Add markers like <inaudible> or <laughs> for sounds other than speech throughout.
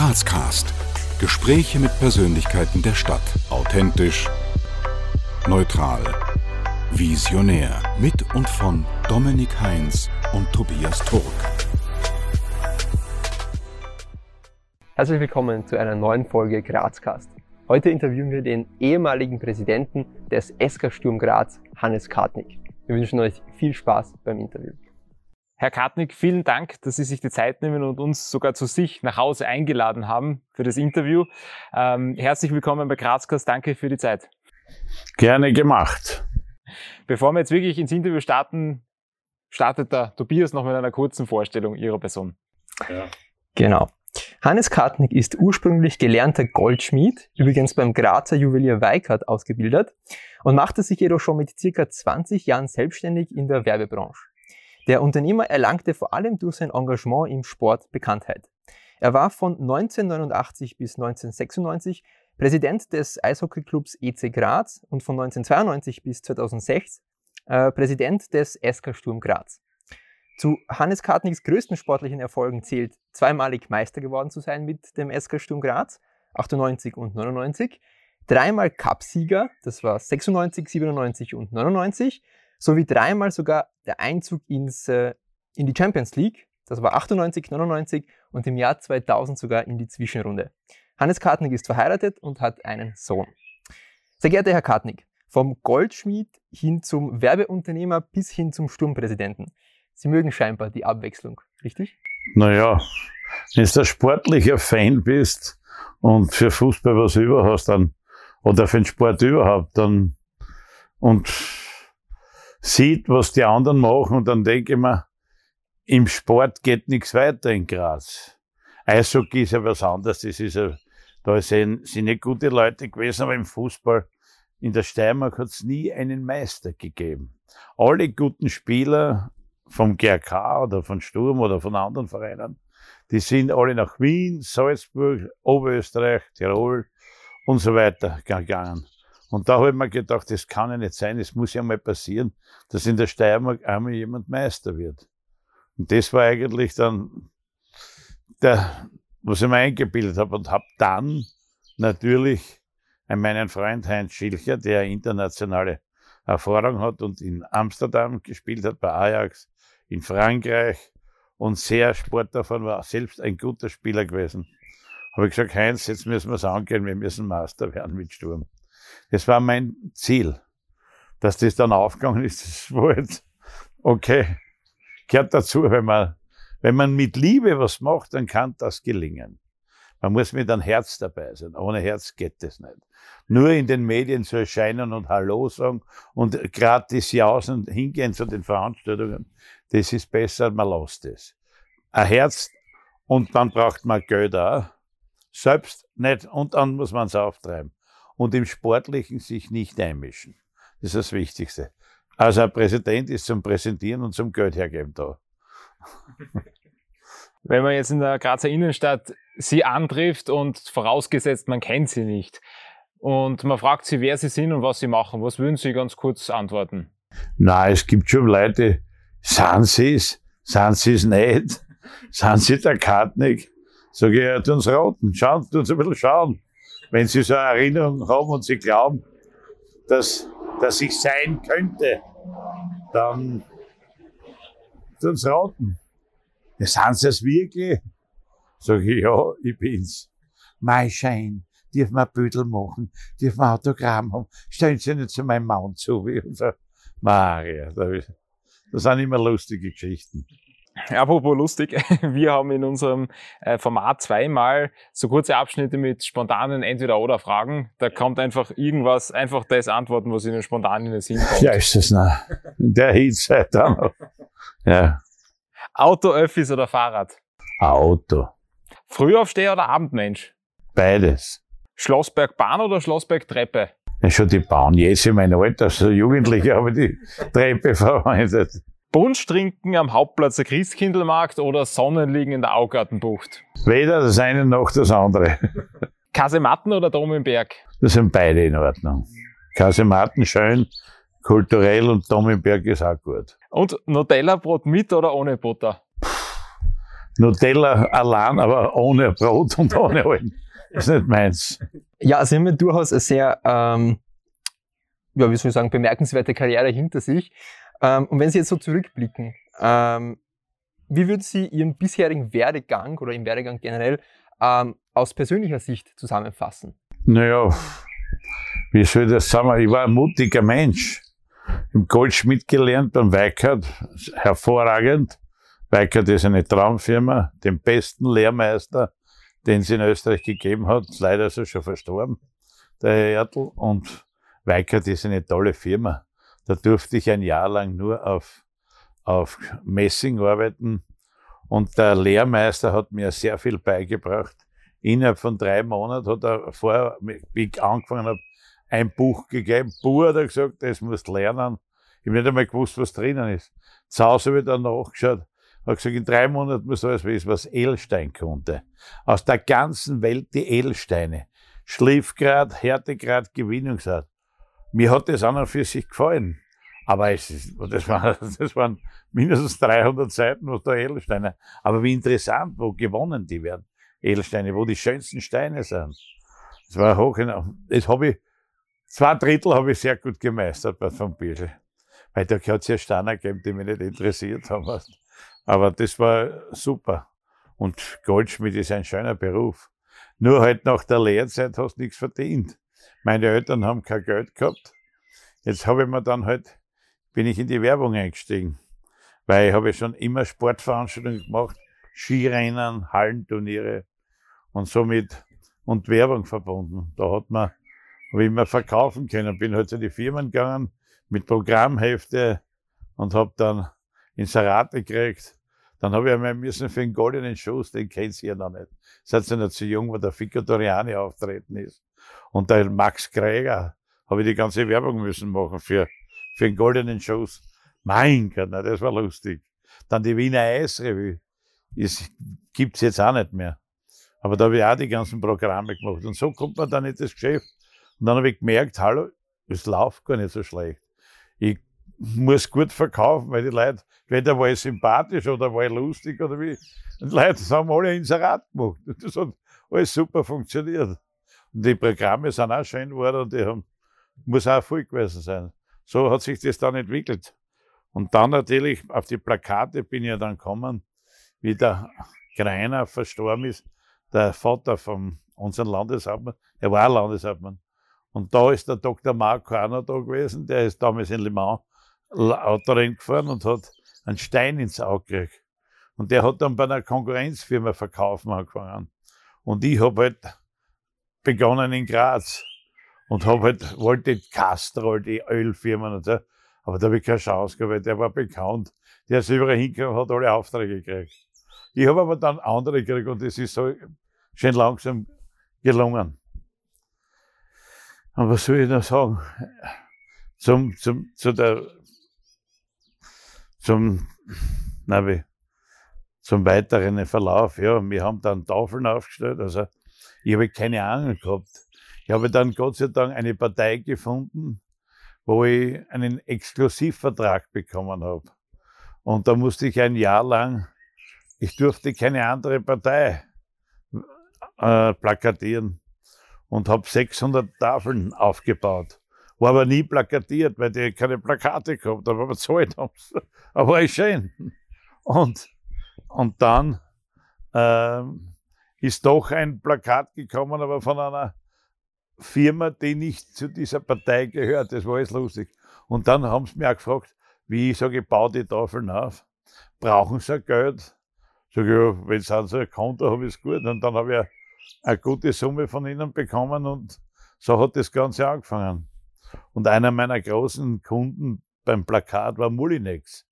Grazcast. Gespräche mit Persönlichkeiten der Stadt. Authentisch, neutral, visionär. Mit und von Dominik Heinz und Tobias Turk. Herzlich willkommen zu einer neuen Folge Grazcast. Heute interviewen wir den ehemaligen Präsidenten des SK Sturm Graz, Hannes Kartnick. Wir wünschen euch viel Spaß beim Interview. Herr Kartnick, vielen Dank, dass Sie sich die Zeit nehmen und uns sogar zu sich nach Hause eingeladen haben für das Interview. Ähm, herzlich willkommen bei Grazkast. Danke für die Zeit. Gerne gemacht. Bevor wir jetzt wirklich ins Interview starten, startet der Tobias noch mit einer kurzen Vorstellung Ihrer Person. Ja. Genau. Hannes Kartnick ist ursprünglich gelernter Goldschmied, übrigens beim Grazer Juwelier Weikart ausgebildet und machte sich jedoch schon mit circa 20 Jahren selbstständig in der Werbebranche. Der Unternehmer erlangte vor allem durch sein Engagement im Sport Bekanntheit. Er war von 1989 bis 1996 Präsident des Eishockeyclubs EC Graz und von 1992 bis 2006 äh, Präsident des SK Sturm Graz. Zu Hannes Kartniks größten sportlichen Erfolgen zählt zweimalig Meister geworden zu sein mit dem SK Sturm Graz, 98 und 99, dreimal Cupsieger, das war 96, 97 und 99 sowie dreimal sogar der Einzug ins, äh, in die Champions League, das war 98, 99 und im Jahr 2000 sogar in die Zwischenrunde. Hannes Kartnick ist verheiratet und hat einen Sohn. Sehr geehrter Herr Kartnick, vom Goldschmied hin zum Werbeunternehmer bis hin zum Sturmpräsidenten. Sie mögen scheinbar die Abwechslung, richtig? Naja, wenn du ein sportlicher Fan bist und für Fußball was über hast, dann, oder für den Sport überhaupt, dann, und sieht, was die anderen machen und dann denke ich mir, im Sport geht nichts weiter in Graz. Eishockey ist ja was anderes, das ist ja, da sind, sind nicht gute Leute gewesen, aber im Fußball in der Steiermark hat es nie einen Meister gegeben. Alle guten Spieler vom GRK oder von Sturm oder von anderen Vereinen, die sind alle nach Wien, Salzburg, Oberösterreich, Tirol und so weiter gegangen. Und da habe ich mir gedacht, das kann ja nicht sein, es muss ja mal passieren, dass in der Steiermark einmal jemand Meister wird. Und das war eigentlich dann der, was ich mir eingebildet habe und habe dann natürlich meinen Freund Heinz Schilcher, der internationale Erfahrung hat und in Amsterdam gespielt hat, bei Ajax, in Frankreich und sehr Sport davon war, selbst ein guter Spieler gewesen. Habe ich gesagt, Heinz, jetzt müssen wir es angehen, wir müssen Master werden mit Sturm. Das war mein Ziel. Dass das dann aufgegangen ist, das war jetzt, okay, gehört dazu, wenn man, wenn man mit Liebe was macht, dann kann das gelingen. Man muss mit einem Herz dabei sein. Ohne Herz geht das nicht. Nur in den Medien zu erscheinen und Hallo sagen und gratis jausen und hingehen zu den Veranstaltungen, das ist besser, man lässt es. Ein Herz und dann braucht man Geld auch. Selbst nicht und dann muss man es auftreiben und im Sportlichen sich nicht einmischen. Das ist das Wichtigste. Also ein Präsident ist zum Präsentieren und zum Geld hergeben da. <laughs> Wenn man jetzt in der Grazer Innenstadt sie antrifft und vorausgesetzt, man kennt sie nicht und man fragt sie, wer sie sind und was sie machen, was würden Sie ganz kurz antworten? Na, es gibt schon Leute, sind sie es, sind sie es nicht, sind sie der Kartnick? Sag ich, ja, tun uns raten, schauen, tun uns ein bisschen schauen wenn Sie so eine Erinnerung haben und Sie glauben, dass, dass ich sein könnte, dann tun Sie raten. Ja, sind Sie es wirklich? Sag ich, ja, ich bin's. Mein Schein, dürfen wir Büdel machen, dürfen wir Autogramm haben, stellen Sie nicht zu meinem Mount zu. Wie so. Maria, das sind immer lustige Geschichten. <laughs> Apropos lustig, <laughs> wir haben in unserem äh, Format zweimal so kurze Abschnitte mit spontanen Entweder-Oder-Fragen. Da kommt einfach irgendwas, einfach das antworten, was Ihnen spontan in den Sinn kommt. Ja, ist das noch. Der Hitzeit da noch. Ja. Auto, Öffis oder Fahrrad? Auto. Frühaufsteher oder Abendmensch? Beides. Schlossberg Bahn oder Schlossberg Treppe? Ja, schon die Bahn. Jetzt in meinem Alter, als Jugendlicher habe ich die Treppe <laughs> verwendet. Punsch trinken am Hauptplatz der Christkindlmarkt oder Sonnenliegen in der Augartenbucht? Weder das eine noch das andere. <laughs> Kasematten oder Dom im Berg? Das sind beide in Ordnung. Kasematten schön, kulturell und Dom im Berg ist auch gut. Und Nutella-Brot mit oder ohne Butter? Nutella allein, aber ohne Brot und ohne. Das ist nicht meins. Ja, Sie haben ja durchaus eine sehr, ähm, ja, wie soll ich sagen, bemerkenswerte Karriere hinter sich. Ähm, und wenn Sie jetzt so zurückblicken, ähm, wie würden Sie Ihren bisherigen Werdegang oder Ihren Werdegang generell ähm, aus persönlicher Sicht zusammenfassen? Naja, wie soll ich das sagen? Ich war ein mutiger Mensch. Im Goldschmidt gelernt beim Weikert, hervorragend. Weikert ist eine Traumfirma, den besten Lehrmeister, den es in Österreich gegeben hat. Leider ist er schon verstorben, der Herr Ertl. Und Weikert ist eine tolle Firma. Da durfte ich ein Jahr lang nur auf, auf Messing arbeiten. Und der Lehrmeister hat mir sehr viel beigebracht. Innerhalb von drei Monaten hat er vorher, wie ich angefangen habe, ein Buch gegeben. Buch hat er gesagt, das musst lernen. Ich habe nicht einmal gewusst, was drinnen ist. Zu Hause habe ich dann nachgeschaut. Hat gesagt, in drei Monaten muss alles wissen, was Edelstein konnte. Aus der ganzen Welt die Edelsteine. Schliffgrad, Härtegrad, Gewinnungsart. Mir hat das an und für sich gefallen. Aber es ist, das, war, <laughs> das waren mindestens 300 Seiten, was da Edelsteine. Aber wie interessant, wo gewonnen die werden. Edelsteine, wo die schönsten Steine sind. Das war hoch, das habe ich, zwei Drittel habe ich sehr gut gemeistert bei Van Biesel. Weil da hat es ja Steine gegeben, die mich nicht interessiert haben. Aber das war super. Und Goldschmied ist ein schöner Beruf. Nur halt nach der Lehrzeit hast du nichts verdient. Meine Eltern haben kein Geld gehabt. Jetzt habe ich mir dann halt, bin ich in die Werbung eingestiegen. Weil ich habe schon immer Sportveranstaltungen gemacht, Skirennen, Hallenturniere und somit und Werbung verbunden. Da hat man, habe ich immer verkaufen können. Bin halt zu den Firmen gegangen mit Programmhefte und habe dann Inserate gekriegt. Dann habe ich einmal müssen für den goldenen Schuss, den kennt ihr ja noch nicht. Seid ihr noch zu jung, wo der Fico Doriani auftreten ist. Und der Max Kräger habe ich die ganze Werbung müssen machen für, für den goldenen Schuss. Mein Gott, na, das war lustig. Dann die Wiener Eisrevue. Das gibt's jetzt auch nicht mehr. Aber da habe ich auch die ganzen Programme gemacht. Und so kommt man dann in das Geschäft. Und dann habe ich gemerkt, hallo, es läuft gar nicht so schlecht. Ich muss gut verkaufen, weil die Leute, entweder war ich sympathisch oder war ich lustig oder wie. Und die Leute haben alle Inserat gemacht. Und das hat alles super funktioniert. Die Programme sind auch schön geworden und die haben, muss auch Erfolg gewesen sein. So hat sich das dann entwickelt. Und dann natürlich auf die Plakate bin ich ja dann gekommen, wie der Greiner verstorben ist, der Vater von unserem Landeshauptmann. Er war Landeshauptmann. Und da ist der Dr. Marco auch noch da gewesen, der ist damals in Le Mans Autorennen gefahren und hat einen Stein ins Auge gekriegt. Und der hat dann bei einer Konkurrenzfirma verkaufen angefangen. Und ich habe halt begonnen in Graz und habe halt, wollte Castrol, die Ölfirmen und so. Aber da habe ich keine Chance gehabt, weil der war bekannt. Der ist überall hingekommen und hat alle Aufträge gekriegt. Ich habe aber dann andere gekriegt und das ist so schön langsam gelungen. Und was soll ich noch sagen? Zum, zum, zu der zum, na wie, zum weiteren Verlauf. Ja, wir haben dann Tafeln aufgestellt. Also ich habe keine Ahnung gehabt. Ich habe dann Gott sei Dank eine Partei gefunden, wo ich einen Exklusivvertrag bekommen habe. Und da musste ich ein Jahr lang, ich durfte keine andere Partei äh, plakatieren und habe 600 Tafeln aufgebaut. War aber nie plakatiert, weil die keine Plakate gehabt haben, aber zahlt haben Aber war schön. Und, und dann äh, ist doch ein Plakat gekommen, aber von einer Firma, die nicht zu dieser Partei gehört. Das war alles lustig. Und dann haben sie mich auch gefragt, wie ich sage, ich baue die Tafeln auf. Brauchen sie Geld? Sag ich, ja, wenn sie so ein Konto habe, ist gut. Und dann habe ich eine gute Summe von ihnen bekommen und so hat das Ganze angefangen. Und einer meiner großen Kunden beim Plakat war Mulinex.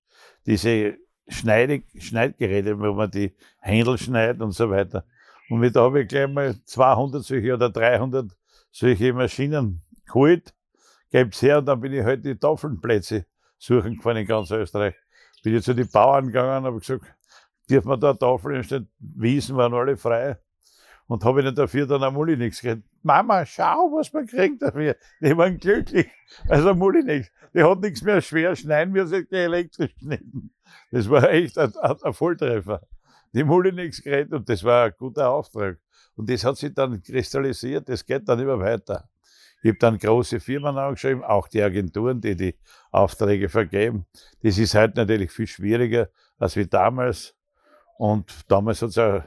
Diese Schneide, Schneidgeräte, wo man die Händel schneidet und so weiter. Und mit da habe ich gleich mal 200 solche oder 300 solche Maschinen geholt, es her und dann bin ich halt die Tafelnplätze suchen gefahren in ganz Österreich. Bin ich zu den Bauern gegangen und habe gesagt, dürfen wir da Tafeln hinstellen? Wiesen waren alle frei und habe ihnen dafür dann am Mulinix gekriegt. Mama, schau, was man kriegt dafür. Die waren glücklich. Also Mulinix, die hat nichts mehr schwer schneiden, wir sind elektrisch geschnitten. Das war echt ein, ein Volltreffer. Die Mullinex geredet und das war ein guter Auftrag. Und das hat sich dann kristallisiert, das geht dann immer weiter. Ich habe dann große Firmen angeschrieben, auch die Agenturen, die die Aufträge vergeben. Das ist heute natürlich viel schwieriger als wie damals. Und damals hat es auch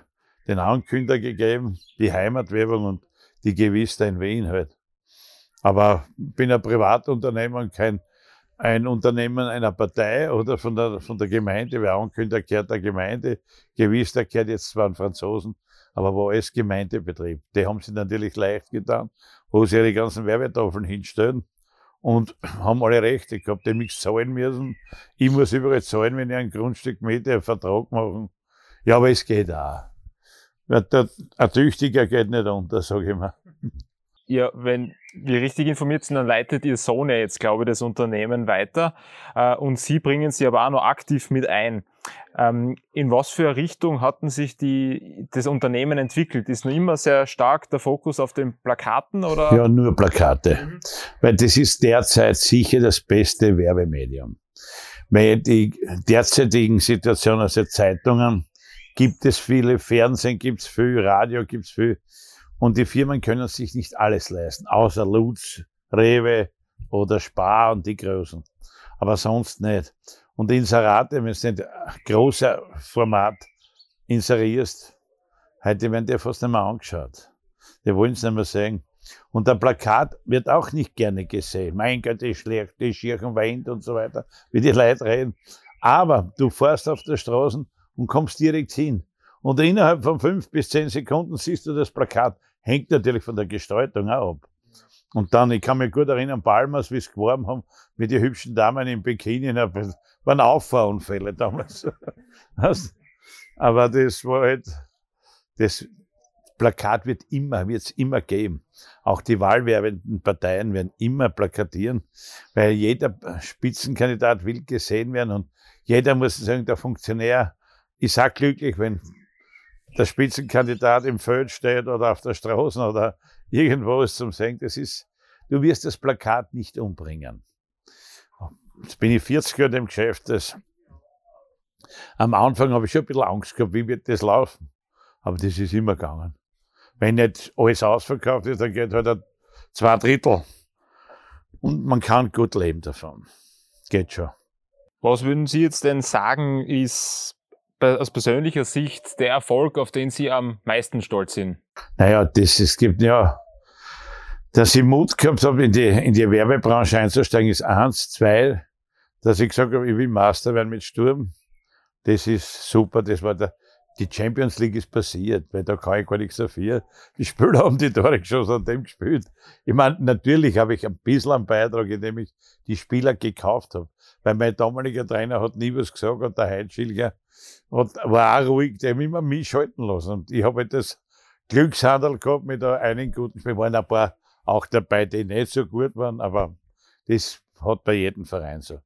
den Ankünder gegeben, die Heimatwerbung und die Gewister in Wien halt. Aber bin ein Privatunternehmer und kein ein Unternehmen einer Partei oder von der, von der Gemeinde. Wer ankündigt, gehört der Gemeinde. Gewiss, der gehört jetzt zwar an Franzosen, aber wo alles Gemeindebetrieb. Die haben sich natürlich leicht getan, wo sie ihre ganzen Werbetafeln hinstellen und <clears throat> haben alle Rechte gehabt, die mich zahlen müssen. Ich muss überall zahlen, wenn ich ein Grundstück mit, einen Vertrag machen. Ja, aber es geht auch. Ein Tüchtiger geht nicht unter, sage ich mal ihr, wenn wir richtig informiert sind, dann leitet ihr Sohn ja jetzt, glaube ich, das Unternehmen weiter äh, und Sie bringen sie aber auch noch aktiv mit ein. Ähm, in was für eine Richtung hatten sich die, das Unternehmen entwickelt? Ist noch immer sehr stark der Fokus auf den Plakaten oder? Ja, nur Plakate. Mhm. Weil das ist derzeit sicher das beste Werbemedium. Weil die derzeitigen Situationen, also Zeitungen, gibt es viele, Fernsehen gibt es viel, Radio gibt es viel. Und die Firmen können sich nicht alles leisten, außer Lutz, Rewe oder Spar und die Großen. Aber sonst nicht. Und Inserate, wenn du nicht großer Format inserierst, heute werden die fast nicht mehr angeschaut. Die wollen es nicht mehr sehen. Und ein Plakat wird auch nicht gerne gesehen. Mein Gott, die schlecht, die schirchen Wind und so weiter, wie die Leute reden. Aber du fährst auf der Straße und kommst direkt hin. Und innerhalb von fünf bis zehn Sekunden siehst du das Plakat. Hängt natürlich von der Gestaltung auch ab. Und dann, ich kann mich gut erinnern, Palmas, wie es geworben haben, mit den hübschen Damen im Bikini, waren Auffahrunfälle damals. <laughs> Aber das war halt, das Plakat wird immer, wird es immer geben. Auch die wahlwerbenden Parteien werden immer plakatieren, weil jeder Spitzenkandidat will gesehen werden und jeder muss sagen, der Funktionär ist auch glücklich, wenn der Spitzenkandidat im Feld steht oder auf der Straße oder irgendwo ist zum Singen. Das ist, du wirst das Plakat nicht umbringen. Jetzt bin ich 40 Jahre im Geschäft. Das, am Anfang habe ich schon ein bisschen Angst gehabt, wie wird das laufen. Aber das ist immer gegangen. Wenn nicht alles ausverkauft ist, dann geht halt zwei Drittel. Und man kann gut leben davon. Geht schon. Was würden Sie jetzt denn sagen, ist aus persönlicher Sicht der Erfolg, auf den Sie am meisten stolz sind? Naja, das, es gibt ja, dass ich Mut gehabt habe, in die, in die Werbebranche einzusteigen, ist eins. Zwei, dass ich gesagt habe, ich will Master werden mit Sturm. Das ist super. Das war der, die Champions League ist passiert, weil da kann ich gar nichts dafür. Die Spieler haben die Tore geschossen und dem gespielt. Ich meine, natürlich habe ich ein bisschen einen Beitrag, indem ich die Spieler gekauft habe. Weil mein damaliger Trainer hat nie was gesagt und der Heidschilger hat, war auch ruhig, der hat immer mich halten lassen. Und ich habe halt das Glückshandel gehabt mit einigen guten Spielern. waren ein paar auch dabei, die nicht so gut waren, aber das hat bei jedem Verein so.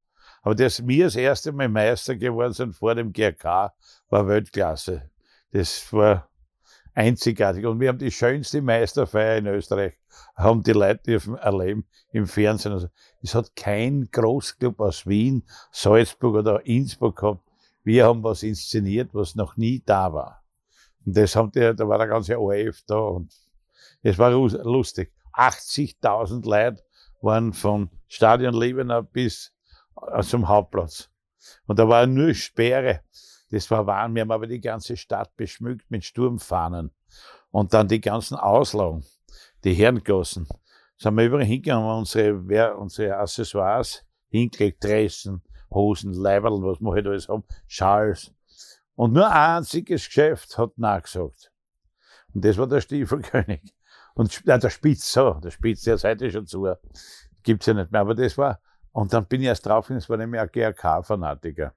Aber dass wir das erste Mal Meister geworden sind vor dem GRK, war Weltklasse. Das war einzigartig. Und wir haben die schönste Meisterfeier in Österreich, haben die Leute dürfen erleben im Fernsehen. Also, es hat kein Großclub aus Wien, Salzburg oder Innsbruck gehabt. Wir haben was inszeniert, was noch nie da war. Und das haben die, da war der ganze ORF da und es war lustig. 80.000 Leute waren von Stadion Liebenau bis zum Hauptplatz. Und da war nur Sperre. Das war warm. Wir haben aber die ganze Stadt beschmückt mit Sturmfahnen. Und dann die ganzen Auslagen, die Herrengassen. Sind wir überall hingegangen, haben unsere, unsere Accessoires hingelegt, Dressen, Hosen, Leiberl, was wir halt alles haben, Schals. Und nur ein einziges Geschäft hat nachgesagt. Und das war der Stiefelkönig. Und nein, der Spitz, so, der Spitz, der Seite schon zu. Gibt's ja nicht mehr. Aber das war, und dann bin ich erst drauf, es war nämlich ein GRK-Fanatiker.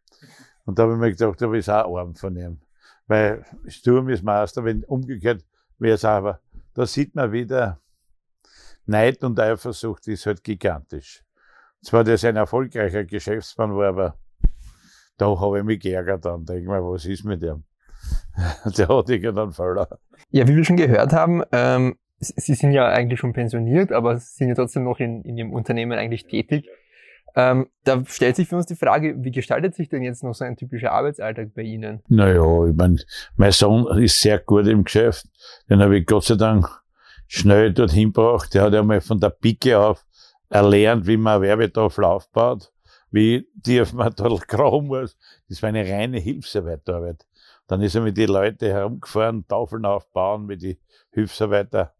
Und da habe ich mir gedacht, da ist auch arm von ihm. Weil Sturm ist Meister, wenn umgekehrt wäre es aber, da sieht man wieder, Neid und Eifersucht ist halt gigantisch. Zwar das ein erfolgreicher Geschäftsmann war, aber da habe ich mich geärgert dann. Denke ich mir, was ist mit dem? <laughs> Der hat irgendeinen Fehler. Ja, wie wir schon gehört haben, ähm, Sie sind ja eigentlich schon pensioniert, aber sind ja trotzdem noch in, in Ihrem Unternehmen eigentlich tätig. Ähm, da stellt sich für uns die Frage, wie gestaltet sich denn jetzt noch so ein typischer Arbeitsalltag bei Ihnen? Naja, ich mein, mein Sohn ist sehr gut im Geschäft. Den habe ich Gott sei Dank schnell dorthin gebracht. Der hat ja mal von der Pike auf erlernt, wie man Werbetafel aufbaut, wie die auf man da grauen muss. Das war eine reine Hilfsarbeiterarbeit. Dann ist er mit den Leuten herumgefahren, Tafeln aufbauen mit den Hilfsarbeiter.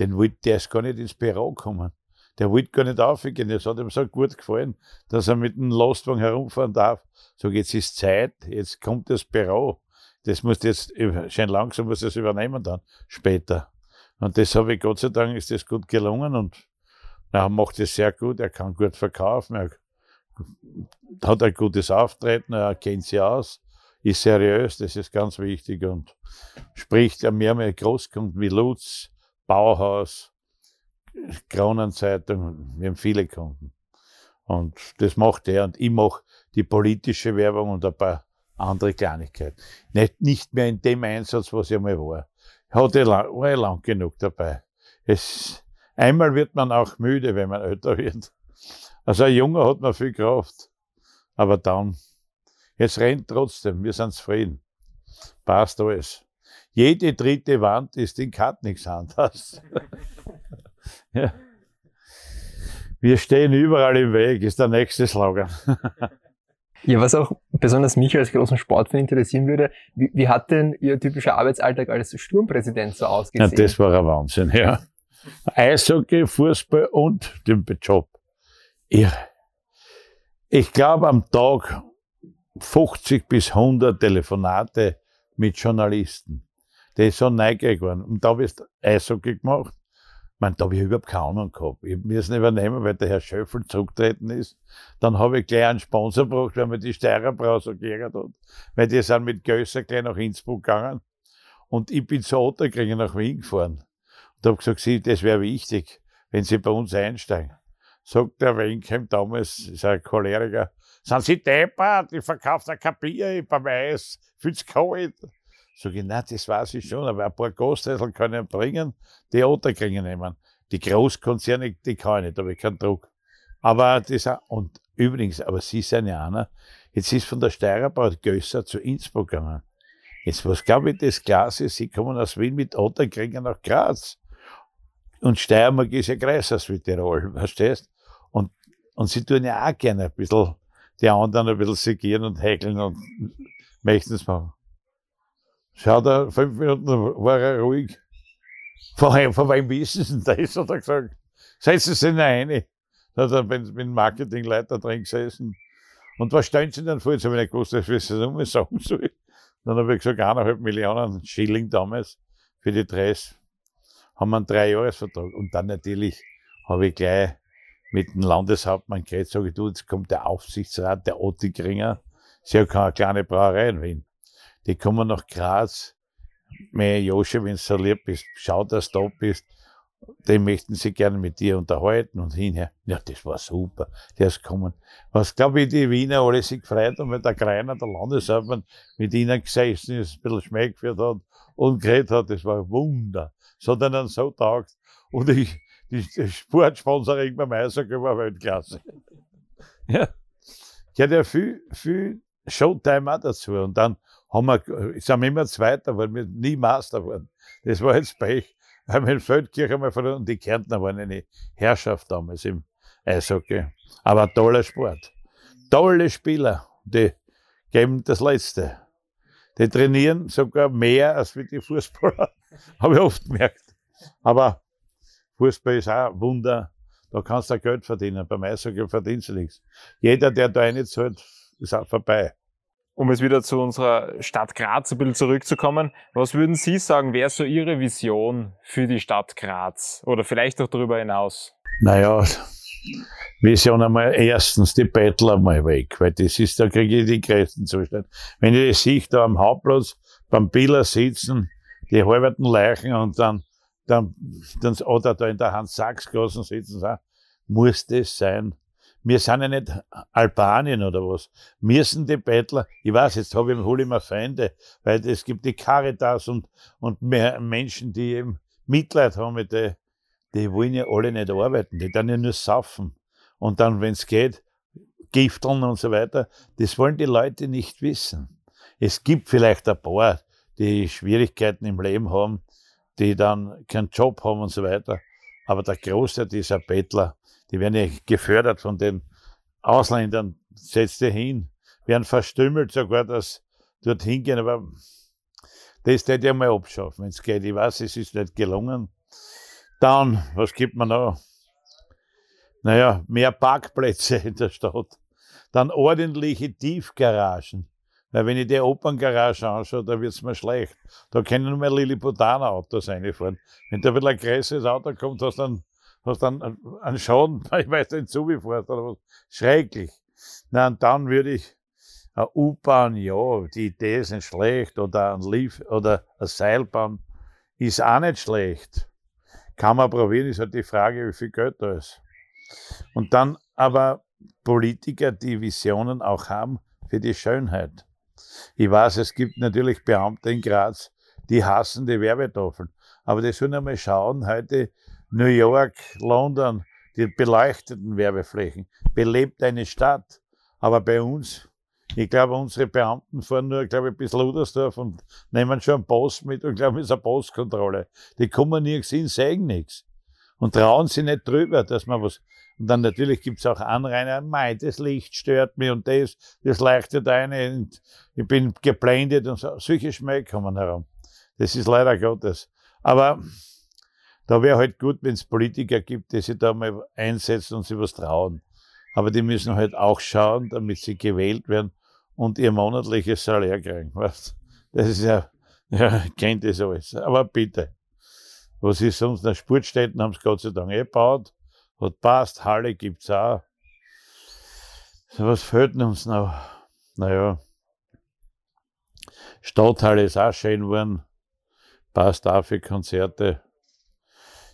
Den wollte, der ist gar nicht ins Büro kommen. Der wollte gar nicht aufgehen. Das hat ihm so gut gefallen, dass er mit dem Lastwagen herumfahren darf. So, jetzt ist Zeit, jetzt kommt das Büro. Das muss jetzt, schön langsam muss das übernehmen dann, später. Und das habe ich, Gott sei Dank, ist das gut gelungen und er macht es sehr gut. Er kann gut verkaufen. Er hat ein gutes Auftreten. Er kennt sich aus. Ist seriös. Das ist ganz wichtig und spricht ja mehr mit Großkunden wie Lutz, Bauhaus, Kronenzeitung. Wir haben viele Kunden. Und das macht er. Und ich mache die politische Werbung und ein paar andere Kleinigkeiten. Nicht, nicht mehr in dem Einsatz, was ich einmal war hatte war ich lang genug dabei. Es, einmal wird man auch müde, wenn man älter wird. Also ein Junge hat man viel Kraft. Aber dann, jetzt rennt trotzdem, wir sind zufrieden. Passt alles. Jede dritte Wand ist in Kat nichts anderes. <laughs> ja. Wir stehen überall im Weg, ist der nächste Slogan. Ja, was auch besonders mich als großen Sportfan interessieren würde, wie, wie hat denn Ihr typischer Arbeitsalltag als Sturmpräsident so ausgesehen? Ja, das war ein Wahnsinn, ja. Eishockey, Fußball und den Job. Irre. Ich glaube am Tag 50 bis 100 Telefonate mit Journalisten. Die ist so neugierig geworden. Und da habe ich Eishockey gemacht meine, da habe ich überhaupt keine Ahnung gehabt. Ich es übernehmen, weil der Herr Schöffel zurückgetreten ist. Dann habe ich gleich einen Sponsor gebraucht, weil mir die Steirer Brauser geärgert hat. Weil die sind mit Gösser gleich nach Innsbruck gegangen. Und ich bin zu Otterkringen nach Wien gefahren. Und habe gesagt, Sie, das wäre wichtig, wenn Sie bei uns einsteigen. Sagt der Wenkem damals, ist ein Choleriker, sind Sie deppert, ich verkaufe kein Bier beim Eis, fühlt's kalt. Sag ich, nein, das weiß ich schon, aber ein paar Gasthäusl kann ich bringen, die Otterkringen nehmen. Die Großkonzerne, die kann ich nicht, da habe ich keinen Druck. Aber das und übrigens, aber Sie sind ja einer, jetzt ist von der Steirerbahn Gösser zu Innsbruck gegangen. Jetzt, was glaube ich, das Glas ist, Sie kommen aus Wien mit Otterkringen nach Graz. Und Steiermark ist ja größer als Tirol, verstehst? Und, und sie tun ja auch gerne ein bisschen, die anderen ein bisschen segieren und häkeln und möchten es machen. Schaut er, fünf Minuten war er ruhig. Von, von wem wissen Sie das? Hat er gesagt. Setzen Sie sich rein. Da hat er mit dem Marketingleiter drin gesessen. Und was stellen Sie denn vor? Jetzt habe ich nicht gewusst, dass ich das immer sagen soll. Dann habe ich gesagt, eineinhalb Millionen Schilling damals für die Dress. Haben wir einen Dreijahresvertrag. Und dann natürlich habe ich gleich mit dem Landeshauptmann geredet, sage ich, du, jetzt kommt der Aufsichtsrat der Ottigringer. Sie haben keine kleine Brauerei in Wien die kommen nach Graz. Mein Josche, wenn du so lieb bist, schau, dass du da bist. Den möchten sie gerne mit dir unterhalten und hinher. Ja, das war super. Der ist gekommen. Was, glaube ich, die Wiener alle sich gefreut haben, weil der Greiner, der Landeshauptmann, mit ihnen gesessen ist, ein bisschen Schmäh geführt hat und geredet hat. Das war ein Wunder. Es hat ihnen so taugt. Und ich, die, die Sportsponsoring beim Eishockey war Weltklasse. ja. Ich hatte ja viel, viel Showtime auch dazu. Und dann haben wir, sind wir immer Zweiter, weil wir nie Master waren. Das war jetzt Pech. <laughs> Haben wir in Feldkirch einmal verloren und die Kärntner waren eine Herrschaft damals im Eishockey. Aber ein toller Sport. Tolle Spieler, die geben das Letzte. Die trainieren sogar mehr als wie die Fußballer. <laughs> Habe ich oft gemerkt. Aber Fußball ist auch ein Wunder. Da kannst du Geld verdienen. Beim Eishockey verdienst du nichts. Jeder, der da eine zahlt, ist auch vorbei um jetzt wieder zu unserer Stadt Graz ein bisschen zurückzukommen, was würden Sie sagen, wäre so Ihre Vision für die Stadt Graz oder vielleicht auch darüber hinaus? Naja, Vision einmal erstens die Bettler mal weg, weil das ist, da kriege ich die größten Zustände. Wenn ich das sehe, da am Hauptplatz beim Biller sitzen, die halberten Leichen und dann, dann, dann oder da in der Hans-Sachs-Gassen sitzen, muss das sein? Wir sind ja nicht Albanien oder was. Wir sind die Bettler. Ich weiß, jetzt habe ich, hole ich mir Feinde, weil es gibt die Caritas und, und mehr Menschen, die eben Mitleid haben mit die, die wollen ja alle nicht arbeiten, die dann ja nur saufen. Und dann, wenn es geht, Gifteln und so weiter. Das wollen die Leute nicht wissen. Es gibt vielleicht ein paar, die Schwierigkeiten im Leben haben, die dann keinen Job haben und so weiter. Aber der Großteil dieser Bettler, die werden ja gefördert von den Ausländern, setzt ihr hin, werden verstümmelt sogar, dass dort hingehen. Aber das hätte ich mal abschaffen, wenn es geht. Ich weiß, es ist nicht gelungen. Dann, was gibt man noch? Naja, mehr Parkplätze in der Stadt. Dann ordentliche Tiefgaragen. Weil wenn ich die Operngarage anschaue, da wird's mir schlecht. Da können nur mehr Lilliputaner-Autos reinfahren. Wenn da wieder ein größeres Auto kommt, hast du dann, hast dann einen Schaden, ich weiß nicht, so wie fährt oder was. Schrecklich. Na, und dann würde ich eine U-Bahn, ja, die Idee ist nicht schlecht, oder ein Lief oder eine Seilbahn ist auch nicht schlecht. Kann man probieren, ist halt die Frage, wie viel Geld da ist. Und dann aber Politiker, die Visionen auch haben für die Schönheit. Ich weiß, es gibt natürlich Beamte in Graz, die hassen die Werbetafeln. Aber die sollen einmal schauen, heute New York, London, die beleuchteten Werbeflächen, belebt eine Stadt. Aber bei uns, ich glaube, unsere Beamten fahren nur, glaube ich, bis Ludersdorf und nehmen schon einen Post mit und glauben, es ist eine Postkontrolle. Die kommen nirgends hin, sagen nichts. Und trauen sich nicht drüber, dass man was und dann natürlich gibt's auch Anrainer, mei, das Licht stört mich und das, das leuchtet eine und ich bin geblendet und so. Solche Schmäh kommen herum. Das ist leider Gottes. Aber da wäre halt gut, wenn es Politiker gibt, die sich da mal einsetzen und sich was trauen. Aber die müssen halt auch schauen, damit sie gewählt werden und ihr monatliches Salär kriegen. <laughs> Weißt? Das ist ja, ja, kennt das alles. Aber bitte. Was ist sonst? Na, Sportstätten haben es Gott sei Dank eh gebaut. Hat passt, Halle gibt's auch. So was fehlt uns noch? Naja. Stadthalle ist auch schön geworden. Passt auch für Konzerte.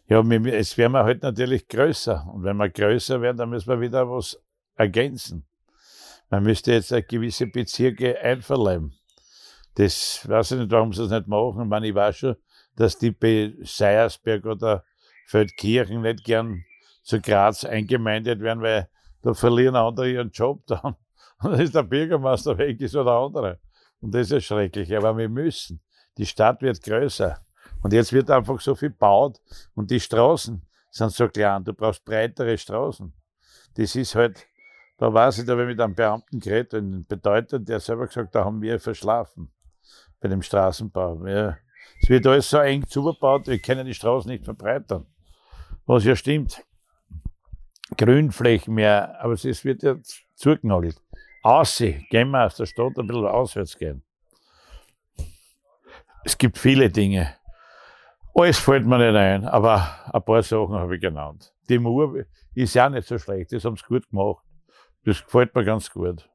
Ja, es werden wir halt natürlich größer. Und wenn wir größer werden, dann müssen wir wieder was ergänzen. Man müsste jetzt gewisse Bezirke einverleiben. Das weiß ich nicht, warum sie das nicht machen. Ich meine, ich weiß schon, dass die bei Seiersberg oder Feldkirchen nicht gern zu Graz eingemeindet werden, weil da verlieren andere ihren Job dann. <laughs> Und dann ist der Bürgermeister weg, ist oder andere. Und das ist schrecklich. Aber wir müssen. Die Stadt wird größer. Und jetzt wird einfach so viel gebaut und die Straßen sind so klein. Du brauchst breitere Straßen. Das ist halt, da weiß ich, da habe ich mit einem Beamten geredet, einen Bedeutenden, der selber gesagt, da haben wir verschlafen bei dem Straßenbau. Wir, es wird alles so eng zugebaut, wir können die Straßen nicht verbreitern. Was ja stimmt. Grünflächen mehr, aber es wird ja zugenagelt. Aussehen, gehen wir aus der Stadt ein bisschen auswärts gehen. Es gibt viele Dinge. Alles fällt mir nicht ein, aber ein paar Sachen habe ich genannt. Die Mauer ist ja nicht so schlecht, das haben sie gut gemacht. Das gefällt mir ganz gut.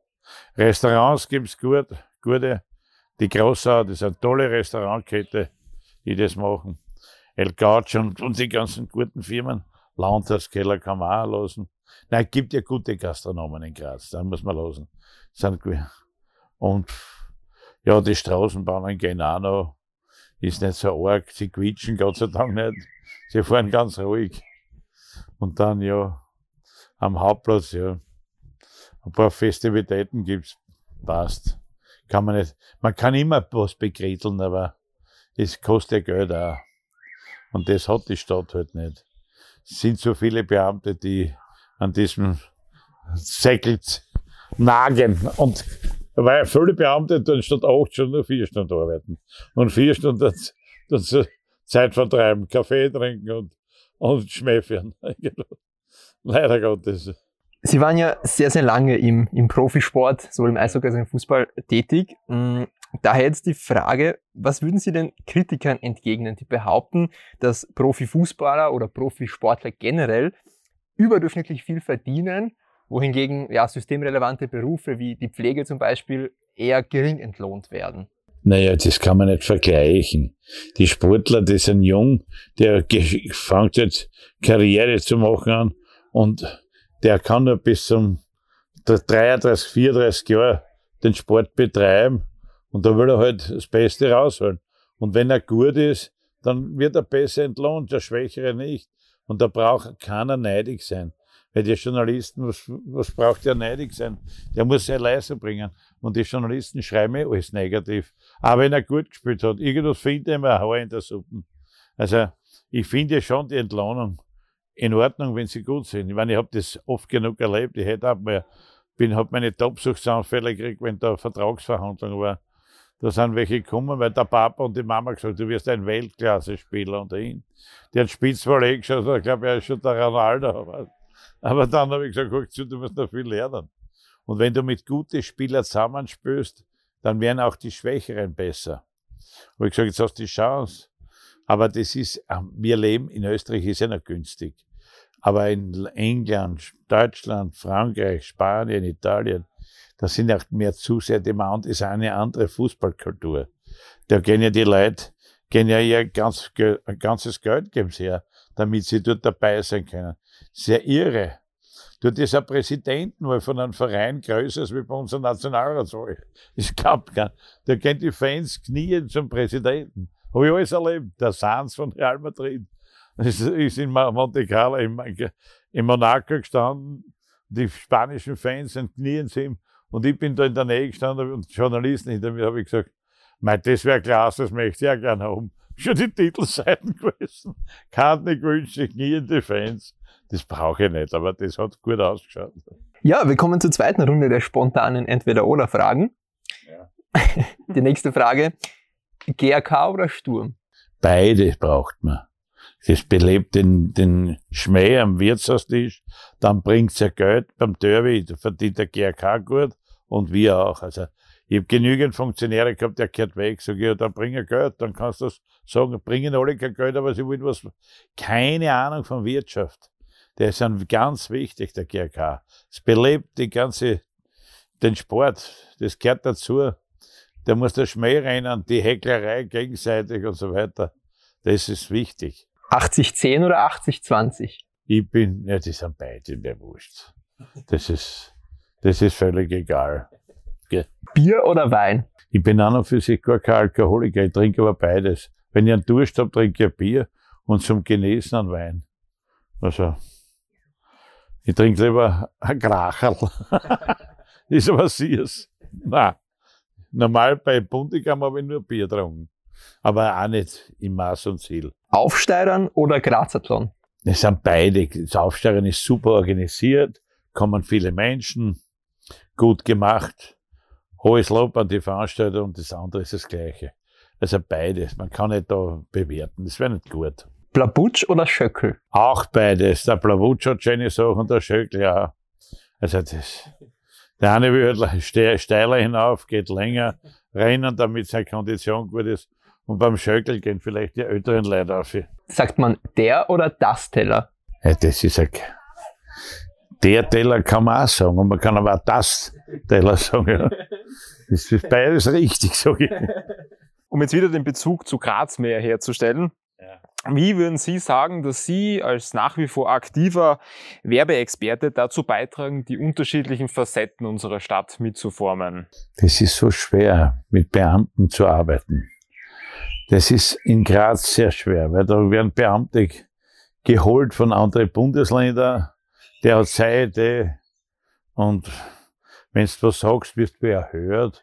Restaurants gibt es gut, gute. Die Grossau, das ist eine tolle Restaurantkette, die das machen. El Gaucho und, und die ganzen guten Firmen. Landhauskeller kann man auch losen. Nein, gibt ja gute Gastronomen in Graz, da muss man losen. Und ja, die Straßenbahnen gehen auch noch. Ist nicht so arg, sie quietschen Gott sei Dank nicht. Sie fahren ganz ruhig. Und dann ja, am Hauptplatz, ja, ein paar Festivitäten gibt's, passt. Kann man nicht, man kann immer was begräteln, aber es kostet ja Geld auch. Und das hat die Stadt halt nicht sind so viele Beamte, die an diesem Säckel nagen. Und weil viele Beamte dann statt acht Stunden nur vier Stunden arbeiten. Und vier Stunden dann, Zeit vertreiben, Kaffee trinken und, und Schmähfern. <laughs> Leider Gottes. Sie waren ja sehr, sehr lange im, im Profisport, sowohl im Eishockey als auch im Fußball tätig. Mm, Daher jetzt die Frage, was würden Sie den Kritikern entgegnen, die behaupten, dass Profifußballer oder Profisportler generell überdurchschnittlich viel verdienen, wohingegen ja, systemrelevante Berufe wie die Pflege zum Beispiel eher gering entlohnt werden? Naja, das kann man nicht vergleichen. Die Sportler, die sind jung, der fängt jetzt Karriere zu machen an und der kann nur bis zum 33, 34 Jahre den Sport betreiben und da will er halt das Beste rausholen. Und wenn er gut ist, dann wird er besser entlohnt, der Schwächere nicht. Und da braucht keiner neidig sein. Weil der Journalisten, was, was braucht der neidig sein? Der muss seine Leistung bringen. Und die Journalisten schreiben eh alles negativ. Aber wenn er gut gespielt hat, irgendwas findet er immer ein Haar in der Suppe. Also, ich finde schon die Entlohnung in Ordnung, wenn sie gut sind. Ich meine, ich habe das oft genug erlebt. Ich hätte auch mal, bin, habe meine Topsuchtsanfälle gekriegt, wenn da Vertragsverhandlung war. Da sind welche gekommen, weil der Papa und die Mama gesagt du wirst ein Weltklasse-Spieler unter ihn. Die hat Spitzball eh geschaut, ich glaube, er ist schon der Ronaldo. Aber, dann habe ich gesagt, guck zu, du musst noch viel lernen. Und wenn du mit guten Spielern zusammenspürst, dann werden auch die Schwächeren besser. Habe ich gesagt, jetzt hast du die Chance. Aber das ist, ähm, wir leben in Österreich, ist ja noch günstig. Aber in England, Deutschland, Frankreich, Spanien, Italien, da sind auch mehr Zuseher, die Mount ist eine andere Fußballkultur. Da gehen ja die Leute, gehen ja ihr ganz, ganzes Geld geben sie her, damit sie dort dabei sein können. Sehr irre. Dort ist ein Präsidenten weil von einem Verein größer als wie bei unserem Nationalratswahl. Klappt <laughs> gar Da gehen die Fans knien zum Präsidenten. Habe ich alles erlebt. Der Sans von Real Madrid ist, ist in Monte Carlo, in, Monaco gestanden. Die spanischen Fans sind knien zu ihm. Und ich bin da in der Nähe gestanden und Journalisten hinter mir habe ich gesagt, mein, das wäre klasse, das möchte ich ja gerne haben. <laughs> Schon die Titelseiten <laughs> gewesen. Kann nicht wünschen, kniende Fans. Das brauche ich nicht, aber das hat gut ausgeschaut. Ja, wir kommen zur zweiten Runde der spontanen Entweder-Oder-Fragen. Ja. <laughs> Die nächste Frage. GRK oder Sturm? Beide braucht man. Das belebt den, den Schmäh am Wirtshaustisch, dann bringt's ja Geld beim Derby, da verdient der GRK gut und wir auch. Also ich habe genügend Funktionäre gehabt, der kehrt weg, sage ich, ja, dann bring er Geld, dann kannst du das sagen, bringen alle kein Geld, aber sie wollen was, keine Ahnung von Wirtschaft. Der ist dann ganz wichtig, der GRK. Es belebt die ganze, den Sport, das gehört dazu da muss der Schmäh rennen, die Hecklerei gegenseitig und so weiter. Das ist wichtig. 80-10 oder 80-20? Ich bin, ja, die sind beide mir wurscht. Das ist, das ist völlig egal. Okay. Bier oder Wein? Ich bin an und für sich gar kein Alkoholiker, ich trinke aber beides. Wenn ich einen Durst habe, trinke ich Bier und zum Genießen einen Wein. Also, ich trinke lieber ein Kracherl. <laughs> ist aber süß. Nein. Normal bei Bundigam habe ich nur Bier getrunken. Aber auch nicht im Maß und Ziel. Aufsteigern oder Grazathlon? Es sind beide. Das Aufsteigern ist super organisiert, kommen viele Menschen, gut gemacht, hohes Lob an die Veranstalter und das andere ist das Gleiche. Also beides. Man kann nicht da bewerten. Das wäre nicht gut. Blabutsch oder Schöckel? Auch beides. Der Blabutsch hat schöne Sachen und der Schöckel ja. Also das, der eine will halt steiler hinauf, geht länger rennen, damit seine Kondition gut ist. Und beim Schöckel gehen vielleicht die älteren Leute auf. Sagt man der oder das Teller? Ja, das ist ein, der Teller kann man auch sagen. Und man kann aber auch das Teller sagen. Ja. Das ist beides richtig, sage ich. Um jetzt wieder den Bezug zu Grazmeer herzustellen. Wie würden Sie sagen, dass Sie als nach wie vor aktiver Werbeexperte dazu beitragen, die unterschiedlichen Facetten unserer Stadt mitzuformen? Das ist so schwer, mit Beamten zu arbeiten. Das ist in Graz sehr schwer, weil da werden Beamte geholt von anderen Bundesländern, der hat Seite und wenn du was sagst, wirst du erhört,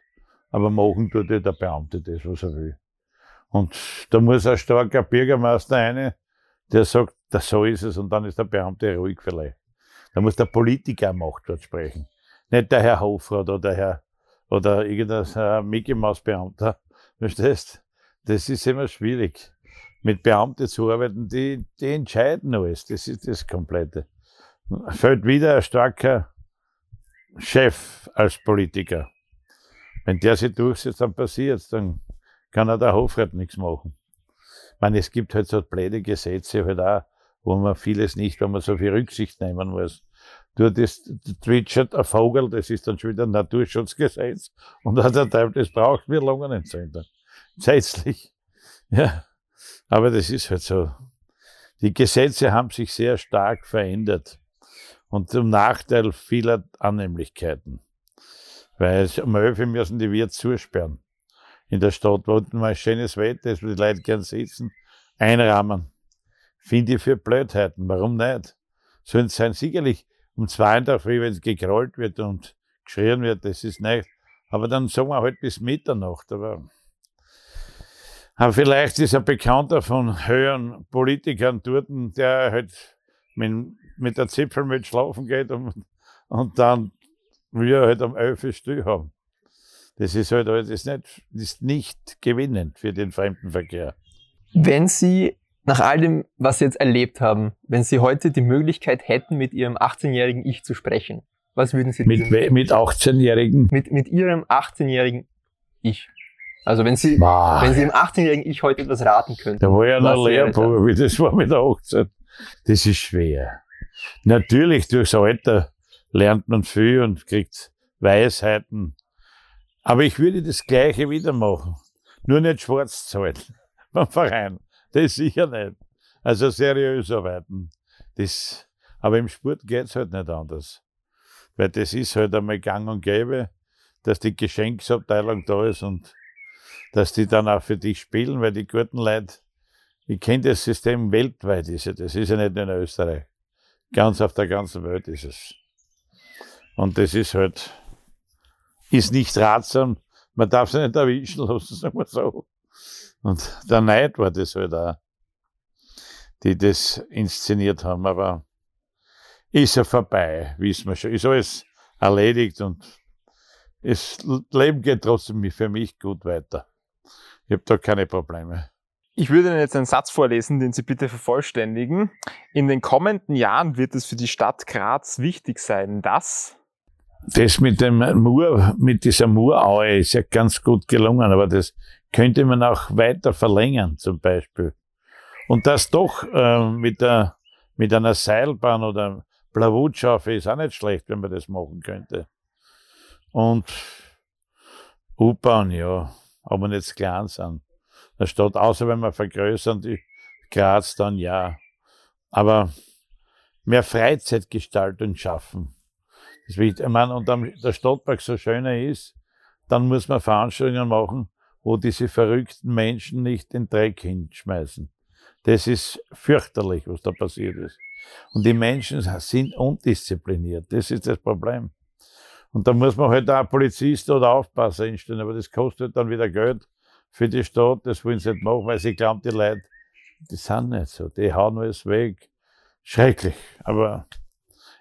aber machen tut der Beamte das, was er will. Und da muss ein starker Bürgermeister rein, der sagt, das so ist es, und dann ist der Beamte ruhig vielleicht. Da muss der Politiker Macht dort sprechen. Nicht der Herr Hofrat oder der Herr, oder irgendein Mickey Maus Beamter. Verstehst? Das ist immer schwierig. Mit Beamten zu arbeiten, die, die entscheiden alles. Das ist das Komplette. Fällt wieder ein starker Chef als Politiker. Wenn der sich durchsetzt, dann passiert's, dann kann auch der Hofrat nichts machen. Ich meine, es gibt halt so blöde Gesetze halt auch, wo man vieles nicht, wenn man so viel Rücksicht nehmen muss. Du, das, Richard, ein Vogel, das ist dann schon wieder ein Naturschutzgesetz. Und da der Teil, das braucht wir Lungenentzündung. Gesetzlich. Ja. Aber das ist halt so. Die Gesetze haben sich sehr stark verändert. Und zum Nachteil vieler Annehmlichkeiten. Weil um 11 müssen die Wirt zusperren in der Stadt, wo mal schönes Wetter ist, wo die Leute gern sitzen, einrahmen. Finde ich für Blödheiten. Warum nicht? Sollen sein sicherlich um zwei in der Früh, wenn es gekrollt wird und geschrien wird, das ist nicht. Aber dann sagen wir halt bis Mitternacht. Aber, aber vielleicht ist ein Bekannter von höheren Politikern dort, der halt mit, mit der Zipfel mit schlafen geht und, und dann wir halt am 11 still haben. Das ist halt das ist nicht, ist nicht gewinnend für den Fremdenverkehr. Wenn Sie nach all dem, was Sie jetzt erlebt haben, wenn Sie heute die Möglichkeit hätten, mit Ihrem 18-jährigen Ich zu sprechen, was würden Sie Mit, mit 18-Jährigen? Mit, mit Ihrem 18-jährigen Ich. Also wenn Sie, bah. wenn Sie dem 18-jährigen Ich heute etwas raten könnten. Da war ja noch Lehrbuch, wie das war mit der 18. Das ist schwer. Natürlich, durchs Alter lernt man viel und kriegt Weisheiten. Aber ich würde das Gleiche wieder machen. Nur nicht schwarz zahlen <laughs> beim Verein. Das sicher nicht. Also seriös arbeiten. Das, aber im Sport geht's halt nicht anders. Weil das ist halt einmal gang und gäbe, dass die Geschenksabteilung da ist und dass die dann auch für dich spielen, weil die guten Leute, ich kenne das System weltweit, ist ja, das ist ja nicht nur in Österreich. Ganz auf der ganzen Welt ist es. Und das ist halt, ist nicht ratsam. Man darf sich nicht erwischen lassen, <laughs> sagen wir so. Und der Neid war das halt auch, die das inszeniert haben. Aber ist ja vorbei, wissen wir schon. Ist alles erledigt und das Leben geht trotzdem für mich gut weiter. Ich habe da keine Probleme. Ich würde Ihnen jetzt einen Satz vorlesen, den Sie bitte vervollständigen. In den kommenden Jahren wird es für die Stadt Graz wichtig sein, dass das mit dem Mur, mit dieser Muraue ist ja ganz gut gelungen, aber das könnte man auch weiter verlängern, zum Beispiel. Und das doch äh, mit, der, mit einer Seilbahn oder Blavutschaufe ist auch nicht schlecht, wenn man das machen könnte. Und U-Bahn, ja, aber nicht klein sind. Der Stadt, außer wenn wir vergrößern, die Graz dann ja. Aber mehr Freizeitgestaltung schaffen. Das. Ich meine, und dann der Stadtpark so schöner ist, dann muss man Veranstaltungen machen, wo diese verrückten Menschen nicht den Dreck hinschmeißen. Das ist fürchterlich, was da passiert ist. Und die Menschen sind undiszipliniert. Das ist das Problem. Und da muss man halt auch Polizist oder Aufpasser einstellen, aber das kostet dann wieder Geld für die Stadt. Das wollen sie nicht machen, weil sie glauben, die Leute, die sind nicht so. Die hauen alles weg. Schrecklich. Aber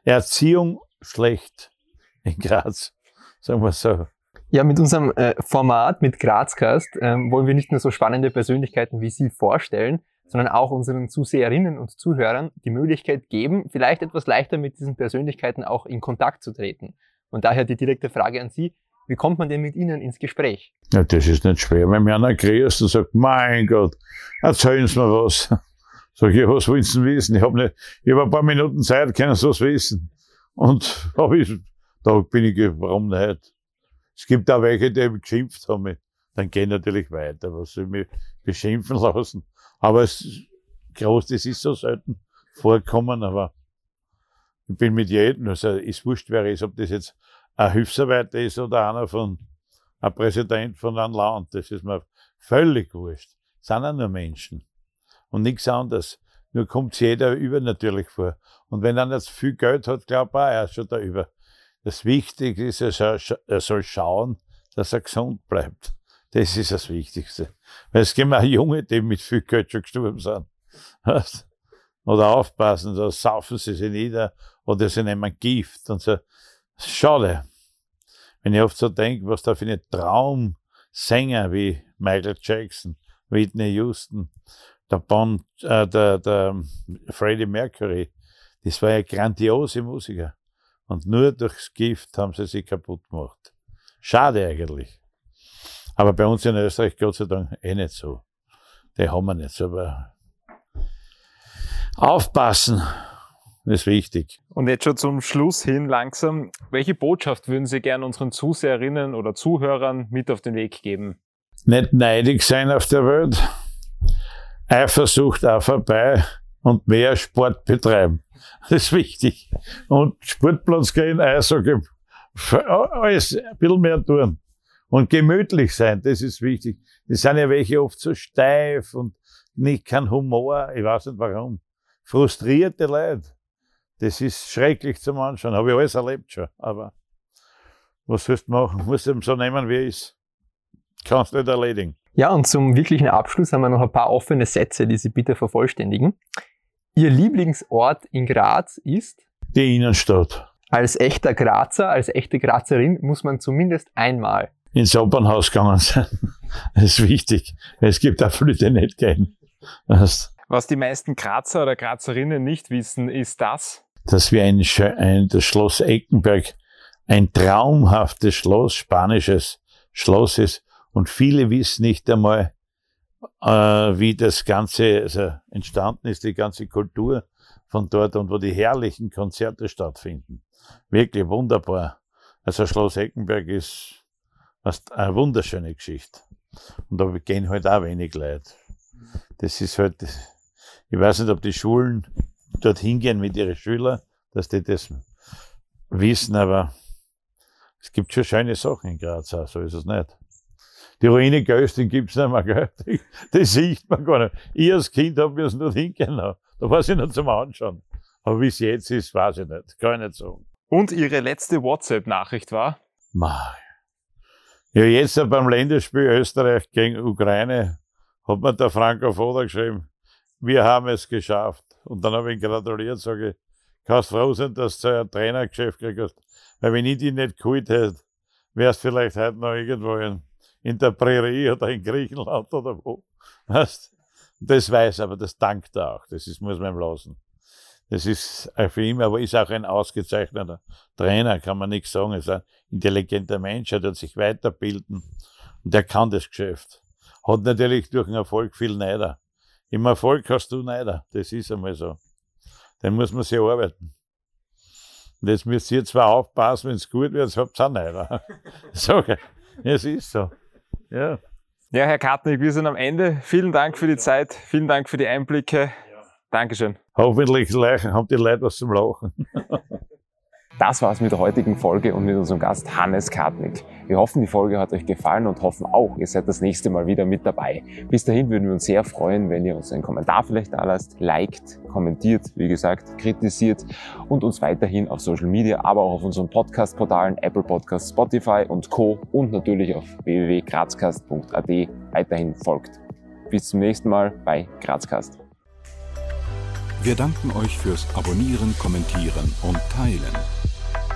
Erziehung schlecht <laughs> in Graz, sagen wir so. Ja, mit unserem äh, Format, mit Grazcast, ähm, wollen wir nicht nur so spannende Persönlichkeiten wie Sie vorstellen, sondern auch unseren Zuseherinnen und Zuhörern die Möglichkeit geben, vielleicht etwas leichter mit diesen Persönlichkeiten auch in Kontakt zu treten. Und daher die direkte Frage an Sie, wie kommt man denn mit Ihnen ins Gespräch? Ja, das ist nicht schwer. Wenn mir einer grüßt und sagt, mein Gott, erzählen Sie mir was. <laughs> Sag ich, was willst du wissen? Ich habe hab ein paar Minuten Zeit, können Sie was wissen? Und <laughs> hab ich, da bin ich, warum nicht? Es gibt auch welche, die geschimpft haben. Dann gehen natürlich weiter, was sie mich beschimpfen <laughs> lassen. Aber es groß, das ist so selten vorkommen, aber ich bin mit jedem, also ist wurscht, wer ist, ob das jetzt ein Hilfsarbeiter ist oder einer von, ein Präsident von einem Land, das ist mir völlig wurscht. Das sind auch nur Menschen. Und nichts anderes. Nur kommt jeder über natürlich vor. Und wenn einer jetzt viel Geld hat, glaubt er, er ist schon da über. Das Wichtige ist, er soll schauen, dass er gesund bleibt. Das ist das Wichtigste. Weil es gibt auch Junge, die mit viel Geld schon gestorben sind. Oder aufpassen, da saufen sie sich nieder oder sie nehmen Gift und so. Schade. Wenn ich oft so denke, was da für eine Traumsänger wie Michael Jackson, Whitney Houston, der, bon, äh, der, der Freddie Mercury, das war ja grandiose Musiker. Und nur durchs Gift haben sie sich kaputt gemacht. Schade eigentlich. Aber bei uns in Österreich, Gott sei Dank, eh nicht so. Die haben wir nicht so. Aber aufpassen ist wichtig. Und jetzt schon zum Schluss hin langsam. Welche Botschaft würden Sie gerne unseren Zuseherinnen oder Zuhörern mit auf den Weg geben? Nicht neidig sein auf der Welt. Eifersucht auch vorbei und mehr Sport betreiben. Das ist wichtig. Und Sportplatz gehen, Eishockey, alles ein bisschen mehr tun. Und gemütlich sein, das ist wichtig. Das sind ja welche oft so steif und nicht kein Humor, ich weiß nicht warum. Frustrierte Leute, Das ist schrecklich zum Anschauen. Habe ich alles erlebt schon. Aber was sollst du machen? Muss eben so nehmen, wie er ist. Kannst nicht erledigen. Ja, und zum wirklichen Abschluss haben wir noch ein paar offene Sätze, die Sie bitte vervollständigen. Ihr Lieblingsort in Graz ist? Die Innenstadt. Als echter Grazer, als echte Grazerin muss man zumindest einmal ins Opernhaus gegangen sein. <laughs> Das ist wichtig. Es gibt auch die nicht gehen. Was die meisten Grazer oder Grazerinnen nicht wissen, ist das, dass wir ein, ein das Schloss Eckenberg ein traumhaftes Schloss, spanisches Schloss ist. Und viele wissen nicht einmal, äh, wie das Ganze also entstanden ist, die ganze Kultur von dort und wo die herrlichen Konzerte stattfinden. Wirklich wunderbar. Also Schloss Eckenberg ist eine wunderschöne Geschichte. Und da gehen halt auch wenig Leute. Das ist halt, ich weiß nicht, ob die Schulen dorthin gehen mit ihren Schülern, dass die das wissen, aber es gibt schon schöne Sachen in Graz so ist es nicht. Die Ruine Gösting gibt's nicht mehr, gell? Das sieht man gar nicht. Ich als Kind habe mir das nicht hingehen Da war sie noch zum Anschauen. Aber wie es jetzt ist, weiß ich nicht. Kann ich nicht sagen. Und Ihre letzte WhatsApp-Nachricht war? Mei. Ja, jetzt beim Länderspiel Österreich gegen Ukraine hat mir der Franco Foda geschrieben, wir haben es geschafft. Und dann habe ich ihn gratuliert, sage ich, kannst froh sein, dass du ein Trainergeschäft kriegst. Weil wenn ich die nicht geholt hätte, wärst vielleicht heute noch irgendwo in, in der Prärie oder in Griechenland oder wo. Weißt? Das weiß aber, das dankt er auch. Das ist, muss man ihm lassen. Das ist für ihn, aber ist auch ein ausgezeichneter Trainer, kann man nichts sagen. Er ist ein intelligenter Mensch, er wird sich weiterbilden und er kann das Geschäft. Hat natürlich durch den Erfolg viel Neider. Im Erfolg hast du Neider, das ist einmal so. Den muss man sich arbeiten. Und jetzt müsst ihr zwar aufpassen, wenn es gut wird, habt ihr auch Neider. <laughs> so, es ist so. Ja. Ja, Herr Kartnick, wir sind am Ende. Vielen Dank für die Zeit, vielen Dank für die Einblicke. Dankeschön. Hoffentlich haben die Leute was zum Lachen. <laughs> Das war's mit der heutigen Folge und mit unserem Gast Hannes Kartnick. Wir hoffen, die Folge hat euch gefallen und hoffen auch, ihr seid das nächste Mal wieder mit dabei. Bis dahin würden wir uns sehr freuen, wenn ihr uns einen Kommentar vielleicht da lasst, liked, kommentiert, wie gesagt, kritisiert und uns weiterhin auf Social Media, aber auch auf unseren Podcast-Portalen Apple Podcasts, Spotify und Co. und natürlich auf www.grazcast.at weiterhin folgt. Bis zum nächsten Mal bei Grazcast. Wir danken euch fürs Abonnieren, Kommentieren und Teilen.